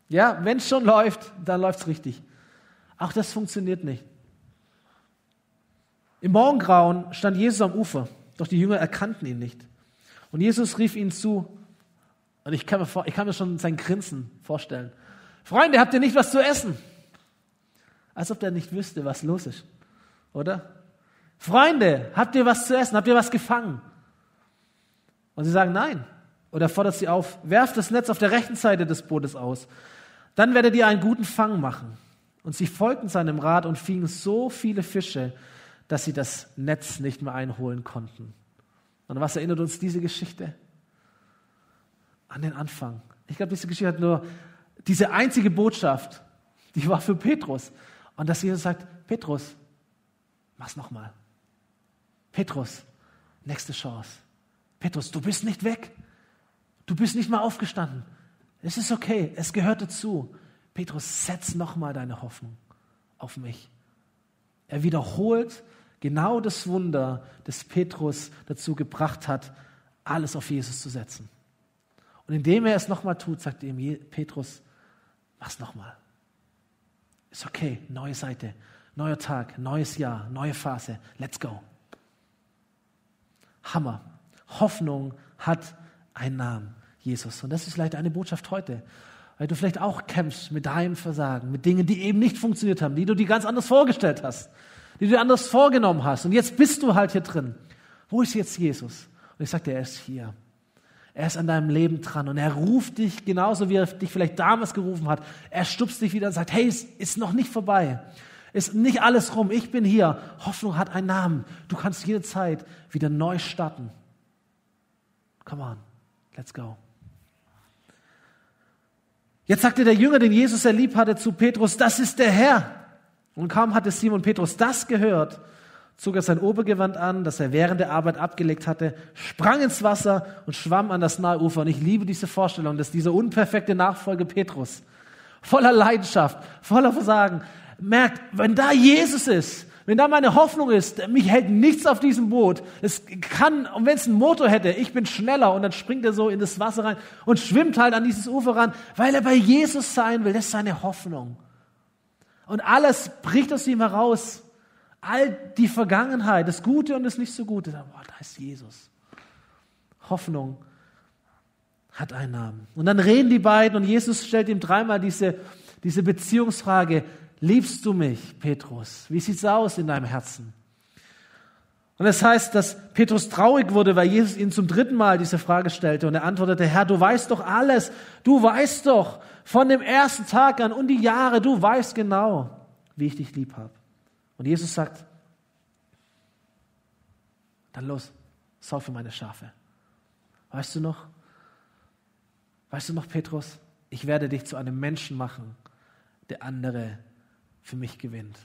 Ja, wenn es schon läuft, dann läuft es richtig. Auch das funktioniert nicht. Im Morgengrauen stand Jesus am Ufer, doch die Jünger erkannten ihn nicht. Und Jesus rief ihnen zu, und ich kann mir, vor, ich kann mir schon sein Grinsen vorstellen. Freunde, habt ihr nicht was zu essen? Als ob der nicht wüsste, was los ist. Oder? Freunde, habt ihr was zu essen? Habt ihr was gefangen? Und sie sagen nein. Oder fordert sie auf, werft das Netz auf der rechten Seite des Bootes aus. Dann werdet ihr einen guten Fang machen. Und sie folgten seinem Rat und fingen so viele Fische, dass sie das Netz nicht mehr einholen konnten. An was erinnert uns diese Geschichte? An den Anfang. Ich glaube, diese Geschichte hat nur diese einzige Botschaft, die war für Petrus. Und dass Jesus sagt, Petrus, mach's nochmal. Petrus, nächste Chance. Petrus, du bist nicht weg. Du bist nicht mal aufgestanden. Es ist okay, es gehört dazu. Petrus, setz nochmal deine Hoffnung auf mich. Er wiederholt genau das Wunder, das Petrus dazu gebracht hat, alles auf Jesus zu setzen. Und indem er es nochmal tut, sagt ihm Petrus, mach's nochmal. Ist okay, neue Seite, neuer Tag, neues Jahr, neue Phase, let's go. Hammer. Hoffnung hat einen Namen, Jesus. Und das ist vielleicht eine Botschaft heute, weil du vielleicht auch kämpfst mit deinem Versagen, mit Dingen, die eben nicht funktioniert haben, die du dir ganz anders vorgestellt hast die du dir anders vorgenommen hast. Und jetzt bist du halt hier drin. Wo ist jetzt Jesus? Und ich sagte, er ist hier. Er ist an deinem Leben dran und er ruft dich genauso, wie er dich vielleicht damals gerufen hat. Er stupst dich wieder und sagt, hey, es ist noch nicht vorbei. Ist nicht alles rum. Ich bin hier. Hoffnung hat einen Namen. Du kannst jederzeit wieder neu starten. Come on. Let's go. Jetzt sagte der Jünger, den Jesus er lieb hatte, zu Petrus, das ist der Herr. Und kaum hatte Simon Petrus das gehört, zog er sein Obergewand an, das er während der Arbeit abgelegt hatte, sprang ins Wasser und schwamm an das nahe Ufer. Und ich liebe diese Vorstellung, dass dieser unperfekte Nachfolger Petrus voller Leidenschaft, voller Versagen merkt, wenn da Jesus ist, wenn da meine Hoffnung ist, mich hält nichts auf diesem Boot. Es kann, und wenn es einen Motor hätte, ich bin schneller und dann springt er so in das Wasser rein und schwimmt halt an dieses Ufer ran, weil er bei Jesus sein will. Das ist seine Hoffnung. Und alles bricht aus ihm heraus. All die Vergangenheit, das Gute und das nicht so Gute. Da ist Jesus. Hoffnung hat einen Namen. Und dann reden die beiden und Jesus stellt ihm dreimal diese, diese Beziehungsfrage. Liebst du mich, Petrus? Wie sieht's aus in deinem Herzen? Und es das heißt, dass Petrus traurig wurde, weil Jesus ihn zum dritten Mal diese Frage stellte und er antwortete, Herr, du weißt doch alles. Du weißt doch von dem ersten Tag an und die Jahre, du weißt genau, wie ich dich lieb habe. Und Jesus sagt, dann los, sorg für meine Schafe. Weißt du noch? Weißt du noch, Petrus? Ich werde dich zu einem Menschen machen, der andere für mich gewinnt.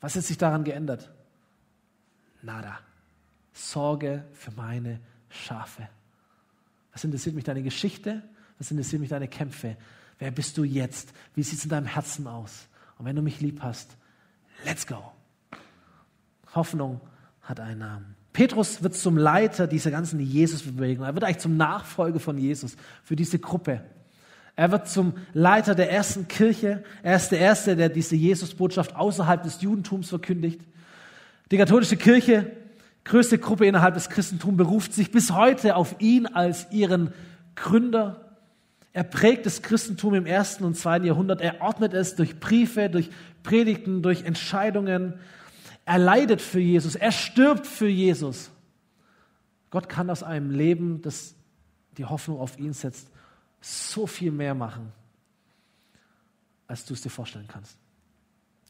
Was hat sich daran geändert? Nada. Sorge für meine Schafe. Was interessiert mich deine Geschichte? Was interessiert mich deine Kämpfe? Wer bist du jetzt? Wie sieht es in deinem Herzen aus? Und wenn du mich lieb hast, let's go. Hoffnung hat einen Namen. Petrus wird zum Leiter dieser ganzen Jesus-Bewegung. Er wird eigentlich zum Nachfolger von Jesus für diese Gruppe. Er wird zum Leiter der ersten Kirche. Er ist der Erste, der diese Jesus-Botschaft außerhalb des Judentums verkündigt. Die katholische Kirche, größte Gruppe innerhalb des Christentums, beruft sich bis heute auf ihn als ihren Gründer. Er prägt das Christentum im ersten und zweiten Jahrhundert. Er ordnet es durch Briefe, durch Predigten, durch Entscheidungen. Er leidet für Jesus. Er stirbt für Jesus. Gott kann aus einem Leben, das die Hoffnung auf ihn setzt, so viel mehr machen, als du es dir vorstellen kannst.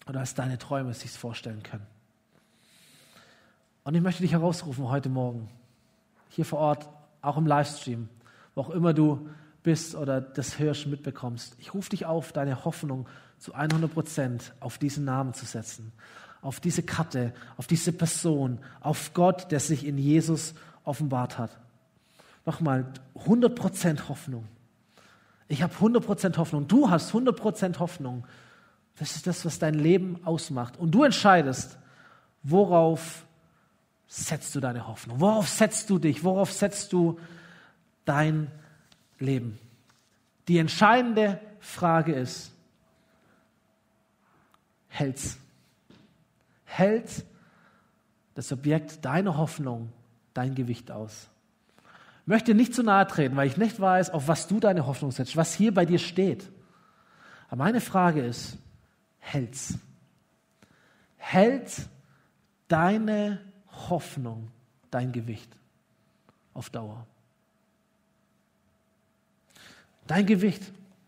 Oder als deine Träume es sich vorstellen können. Und ich möchte dich herausrufen heute Morgen, hier vor Ort, auch im Livestream, wo auch immer du bist oder das hörst, mitbekommst. Ich rufe dich auf, deine Hoffnung zu 100 Prozent auf diesen Namen zu setzen, auf diese Karte, auf diese Person, auf Gott, der sich in Jesus offenbart hat. Nochmal, 100 Prozent Hoffnung. Ich habe 100% Hoffnung. Du hast 100% Hoffnung. Das ist das, was dein Leben ausmacht. Und du entscheidest, worauf setzt du deine Hoffnung? Worauf setzt du dich? Worauf setzt du dein Leben? Die entscheidende Frage ist, hält's? Hält das Objekt deiner Hoffnung dein Gewicht aus? möchte nicht zu nahe treten, weil ich nicht weiß, auf was du deine Hoffnung setzt, was hier bei dir steht. Aber meine Frage ist, hält's? Hält deine Hoffnung dein Gewicht auf Dauer? Dein Gewicht.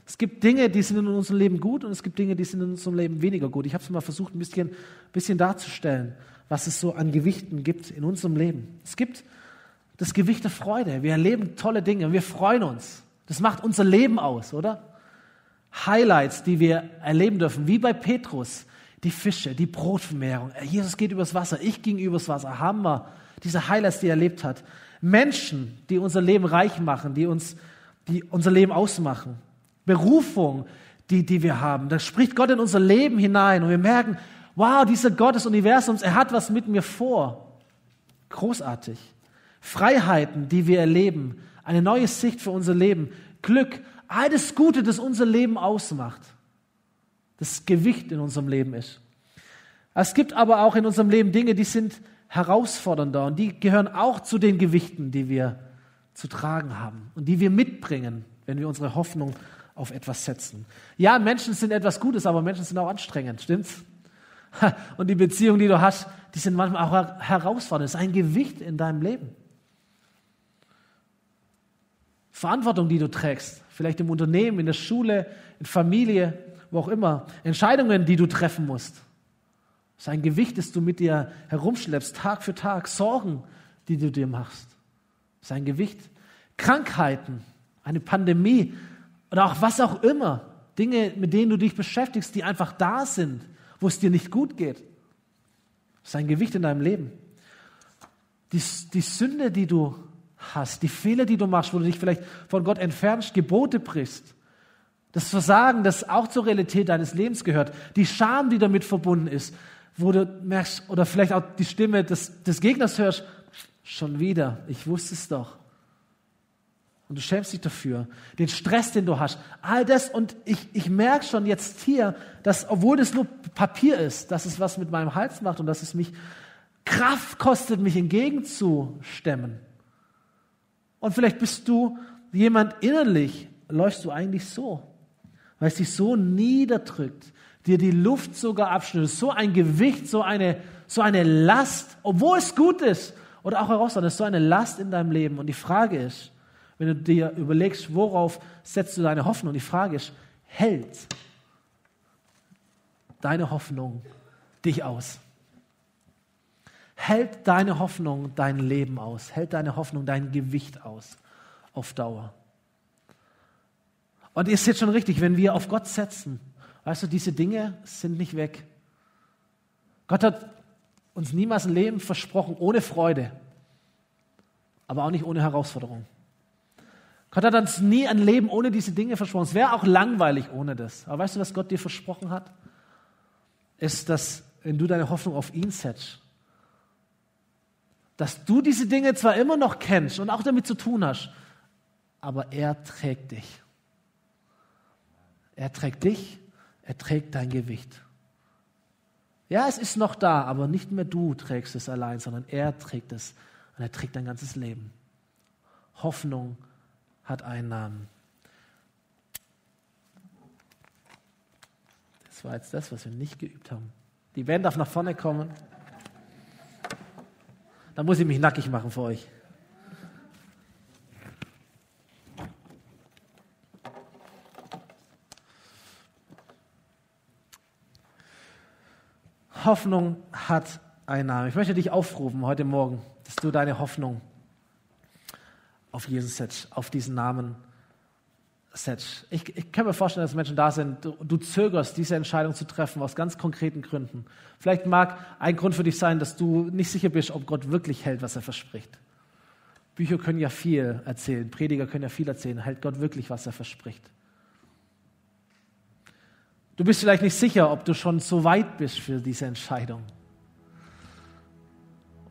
Es gibt Dinge, die sind in unserem Leben gut und es gibt Dinge, die sind in unserem Leben weniger gut. Ich habe es mal versucht, ein bisschen, bisschen darzustellen, was es so an Gewichten gibt in unserem Leben. Es gibt das Gewicht der Freude. Wir erleben tolle Dinge wir freuen uns. Das macht unser Leben aus, oder? Highlights, die wir erleben dürfen, wie bei Petrus. Die Fische, die Brotvermehrung. Jesus geht übers Wasser, ich ging übers Wasser. Hammer. Diese Highlights, die er erlebt hat. Menschen, die unser Leben reich machen, die uns, die unser Leben ausmachen. Berufung, die, die wir haben. Da spricht Gott in unser Leben hinein und wir merken, wow, dieser Gott des Universums, er hat was mit mir vor. Großartig. Freiheiten, die wir erleben, eine neue Sicht für unser Leben, Glück, all das Gute, das unser Leben ausmacht, das Gewicht in unserem Leben ist. Es gibt aber auch in unserem Leben Dinge, die sind herausfordernder und die gehören auch zu den Gewichten, die wir zu tragen haben und die wir mitbringen, wenn wir unsere Hoffnung auf etwas setzen. Ja, Menschen sind etwas Gutes, aber Menschen sind auch anstrengend, stimmt's? Und die Beziehungen, die du hast, die sind manchmal auch herausfordernd. Das ist ein Gewicht in deinem Leben. Verantwortung, die du trägst, vielleicht im Unternehmen, in der Schule, in Familie, wo auch immer, Entscheidungen, die du treffen musst. Sein Gewicht, das du mit dir herumschleppst, Tag für Tag, Sorgen, die du dir machst. Sein Gewicht, Krankheiten, eine Pandemie oder auch was auch immer. Dinge, mit denen du dich beschäftigst, die einfach da sind, wo es dir nicht gut geht. Das ist ein Gewicht in deinem Leben. Die, die Sünde, die du hast, die Fehler, die du machst, wo du dich vielleicht von Gott entfernst, Gebote brichst, das Versagen, das auch zur Realität deines Lebens gehört, die Scham, die damit verbunden ist, wo du merkst, oder vielleicht auch die Stimme des, des Gegners hörst, schon wieder, ich wusste es doch. Und du schämst dich dafür, den Stress, den du hast, all das. Und ich, ich merke schon jetzt hier, dass, obwohl das nur Papier ist, dass es was mit meinem Hals macht und dass es mich Kraft kostet, mich entgegenzustemmen. Und vielleicht bist du jemand innerlich, läufst du eigentlich so, weil es dich so niederdrückt, dir die Luft sogar abschnürt, so ein Gewicht, so eine, so eine Last, obwohl es gut ist oder auch herausfordert, ist so eine Last in deinem Leben. Und die Frage ist, wenn du dir überlegst, worauf setzt du deine Hoffnung, die Frage ist, hält deine Hoffnung dich aus? Hält deine Hoffnung dein Leben aus? Hält deine Hoffnung dein Gewicht aus auf Dauer? Und ihr seht schon richtig, wenn wir auf Gott setzen, weißt du, diese Dinge sind nicht weg. Gott hat uns niemals ein Leben versprochen ohne Freude, aber auch nicht ohne Herausforderung. Gott hat uns nie ein Leben ohne diese Dinge versprochen. Es wäre auch langweilig ohne das. Aber weißt du, was Gott dir versprochen hat? Ist, dass wenn du deine Hoffnung auf ihn setzt, dass du diese Dinge zwar immer noch kennst und auch damit zu tun hast, aber er trägt dich. Er trägt dich, er trägt dein Gewicht. Ja, es ist noch da, aber nicht mehr du trägst es allein, sondern er trägt es und er trägt dein ganzes Leben. Hoffnung hat einen Namen. Das war jetzt das, was wir nicht geübt haben. Die Band darf nach vorne kommen. Dann muss ich mich nackig machen für euch. Hoffnung hat einen Namen. Ich möchte dich aufrufen heute Morgen, dass du deine Hoffnung auf Jesus setzt, auf diesen Namen setzt. Ich, ich kann mir vorstellen, dass Menschen da sind, du, du zögerst, diese Entscheidung zu treffen aus ganz konkreten Gründen. Vielleicht mag ein Grund für dich sein, dass du nicht sicher bist, ob Gott wirklich hält, was er verspricht. Bücher können ja viel erzählen, Prediger können ja viel erzählen. Hält Gott wirklich, was er verspricht? Du bist vielleicht nicht sicher, ob du schon so weit bist für diese Entscheidung du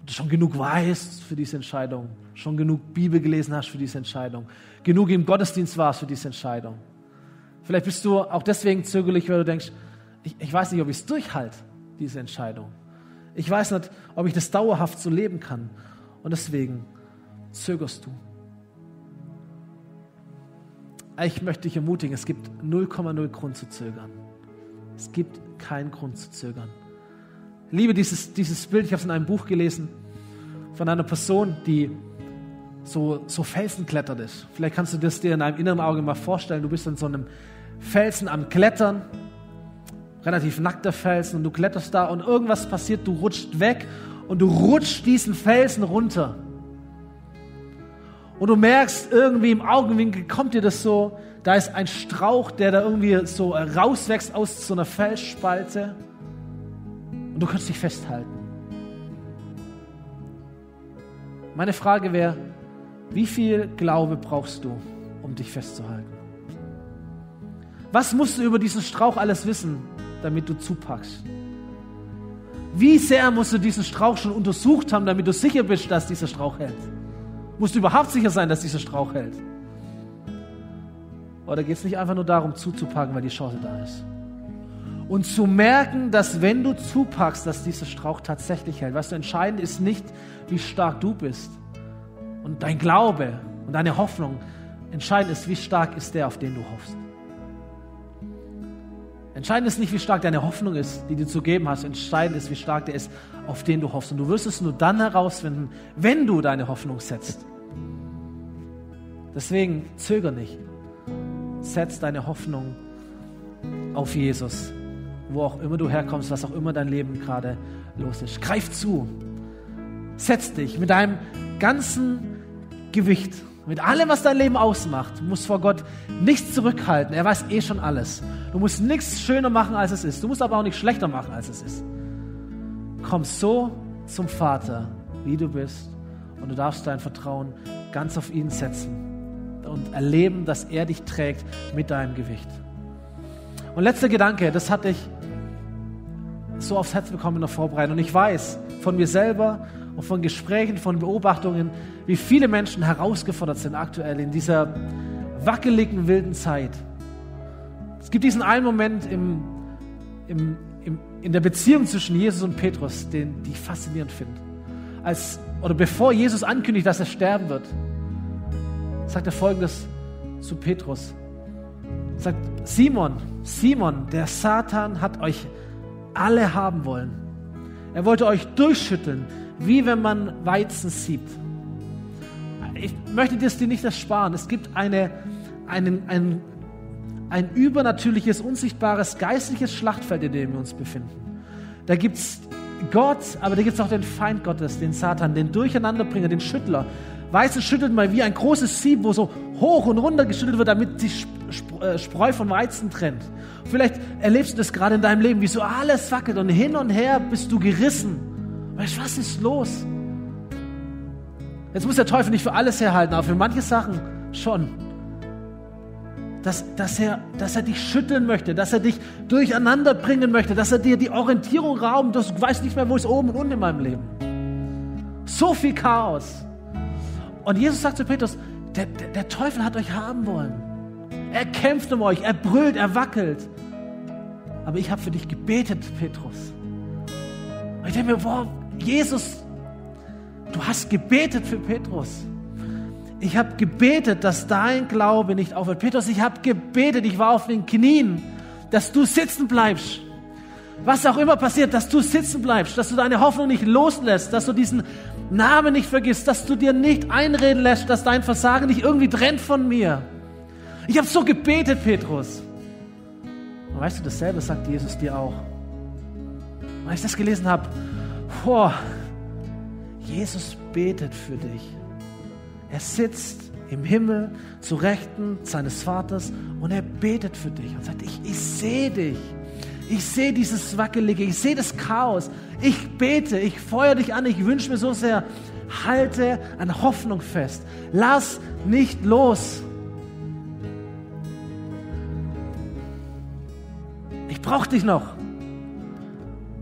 schon genug weißt für diese Entscheidung, schon genug Bibel gelesen hast für diese Entscheidung, genug im Gottesdienst warst für diese Entscheidung. Vielleicht bist du auch deswegen zögerlich, weil du denkst, ich, ich weiß nicht, ob ich es durchhalte, diese Entscheidung. Ich weiß nicht, ob ich das dauerhaft so leben kann. Und deswegen zögerst du. Ich möchte dich ermutigen, es gibt 0,0 Grund zu zögern. Es gibt keinen Grund zu zögern. Liebe dieses, dieses Bild, ich habe es in einem Buch gelesen, von einer Person, die so, so Felsen klettert ist. Vielleicht kannst du das dir in deinem inneren Auge mal vorstellen. Du bist an so einem Felsen am Klettern, relativ nackter Felsen, und du kletterst da und irgendwas passiert, du rutscht weg und du rutschst diesen Felsen runter. Und du merkst irgendwie im Augenwinkel kommt dir das so, da ist ein Strauch, der da irgendwie so rauswächst aus so einer Felsspalte. Und du kannst dich festhalten. Meine Frage wäre, wie viel Glaube brauchst du, um dich festzuhalten? Was musst du über diesen Strauch alles wissen, damit du zupackst? Wie sehr musst du diesen Strauch schon untersucht haben, damit du sicher bist, dass dieser Strauch hält? Musst du überhaupt sicher sein, dass dieser Strauch hält? Oder geht es nicht einfach nur darum, zuzupacken, weil die Chance da ist? Und zu merken, dass wenn du zupackst, dass dieser Strauch tatsächlich hält. Was du, entscheidend ist nicht, wie stark du bist und dein Glaube und deine Hoffnung. Entscheidend ist, wie stark ist der, auf den du hoffst. Entscheidend ist nicht, wie stark deine Hoffnung ist, die du zu geben hast. Entscheidend ist, wie stark der ist, auf den du hoffst. Und du wirst es nur dann herausfinden, wenn du deine Hoffnung setzt. Deswegen zöger nicht. Setz deine Hoffnung auf Jesus wo auch immer du herkommst, was auch immer dein Leben gerade los ist. Greif zu. Setz dich mit deinem ganzen Gewicht Mit allem, was dein Leben ausmacht, du musst vor Gott nichts zurückhalten. Er weiß eh schon alles. Du musst nichts schöner machen, als es ist. Du musst aber auch nicht schlechter machen, als es ist. Komm so zum Vater, wie du bist. Und du darfst dein Vertrauen ganz auf ihn setzen und erleben, dass er dich trägt mit deinem Gewicht. Und letzter Gedanke, das hatte ich so aufs Herz bekommen in der Vorbereitung. Und ich weiß von mir selber und von Gesprächen, von Beobachtungen, wie viele Menschen herausgefordert sind aktuell in dieser wackeligen, wilden Zeit. Es gibt diesen einen Moment im, im, im, in der Beziehung zwischen Jesus und Petrus, den, die ich faszinierend finde. Als, oder bevor Jesus ankündigt, dass er sterben wird, sagt er folgendes zu Petrus. Er sagt, Simon, Simon, der Satan hat euch alle haben wollen. Er wollte euch durchschütteln, wie wenn man Weizen siebt. Ich möchte dir nicht ersparen. Es gibt eine, einen, ein, ein übernatürliches, unsichtbares, geistliches Schlachtfeld, in dem wir uns befinden. Da gibt es Gott, aber da gibt es auch den Feind Gottes, den Satan, den Durcheinanderbringer, den Schüttler. Weizen schüttelt mal wie ein großes Sieb, wo so hoch und runter geschüttelt wird, damit sich äh, Spreu von Weizen trennt. Vielleicht erlebst du das gerade in deinem Leben, wie so alles wackelt und hin und her bist du gerissen. Weißt du, was ist los? Jetzt muss der Teufel nicht für alles herhalten, aber für manche Sachen schon. Dass, dass, er, dass er dich schütteln möchte, dass er dich durcheinander bringen möchte, dass er dir die Orientierung raubt, du weißt nicht mehr, wo ist oben und unten in meinem Leben. So viel Chaos. Und Jesus sagt zu Petrus, der, der, der Teufel hat euch haben wollen. Er kämpft um euch, er brüllt, er wackelt. Aber ich habe für dich gebetet, Petrus. Und ich denke mir, wow, Jesus, du hast gebetet für Petrus. Ich habe gebetet, dass dein Glaube nicht aufhört. Petrus, ich habe gebetet, ich war auf den Knien, dass du sitzen bleibst. Was auch immer passiert, dass du sitzen bleibst, dass du deine Hoffnung nicht loslässt, dass du diesen Namen nicht vergisst, dass du dir nicht einreden lässt, dass dein Versagen dich irgendwie trennt von mir. Ich habe so gebetet, Petrus. Und weißt du, dasselbe sagt Jesus dir auch. Und als ich das gelesen habe, Jesus betet für dich. Er sitzt im Himmel zu Rechten seines Vaters und er betet für dich und sagt, ich, ich sehe dich. Ich sehe dieses Wackelige, ich sehe das Chaos. Ich bete, ich feuere dich an, ich wünsche mir so sehr, halte an Hoffnung fest. Lass nicht los. Ich brauche dich noch.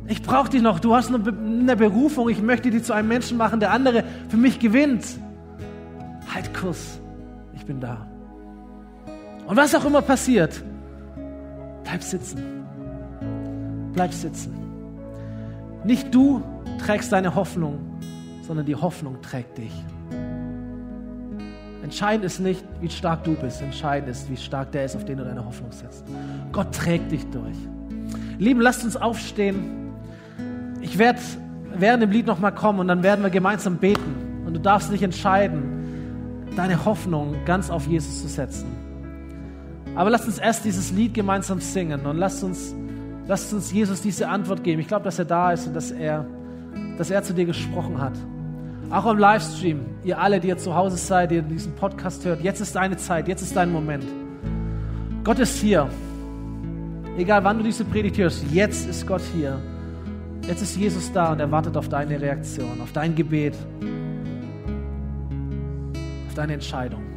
Ich brauche dich noch. Du hast eine Berufung. Ich möchte dich zu einem Menschen machen, der andere für mich gewinnt. Halt Kurs. Ich bin da. Und was auch immer passiert, bleib sitzen. Bleib sitzen. Nicht du trägst deine Hoffnung, sondern die Hoffnung trägt dich. Entscheidend ist nicht, wie stark du bist. Entscheidend ist, wie stark der ist, auf den du deine Hoffnung setzt. Gott trägt dich durch. Lieben, lasst uns aufstehen. Ich werde während dem Lied nochmal kommen und dann werden wir gemeinsam beten. Und du darfst dich entscheiden, deine Hoffnung ganz auf Jesus zu setzen. Aber lasst uns erst dieses Lied gemeinsam singen und lasst uns Lasst uns Jesus diese Antwort geben. Ich glaube, dass er da ist und dass er, dass er zu dir gesprochen hat. Auch im Livestream, ihr alle, die ihr zu Hause seid, die diesen Podcast hört, jetzt ist deine Zeit, jetzt ist dein Moment. Gott ist hier. Egal wann du diese Predigt hörst, jetzt ist Gott hier. Jetzt ist Jesus da und er wartet auf deine Reaktion, auf dein Gebet, auf deine Entscheidung.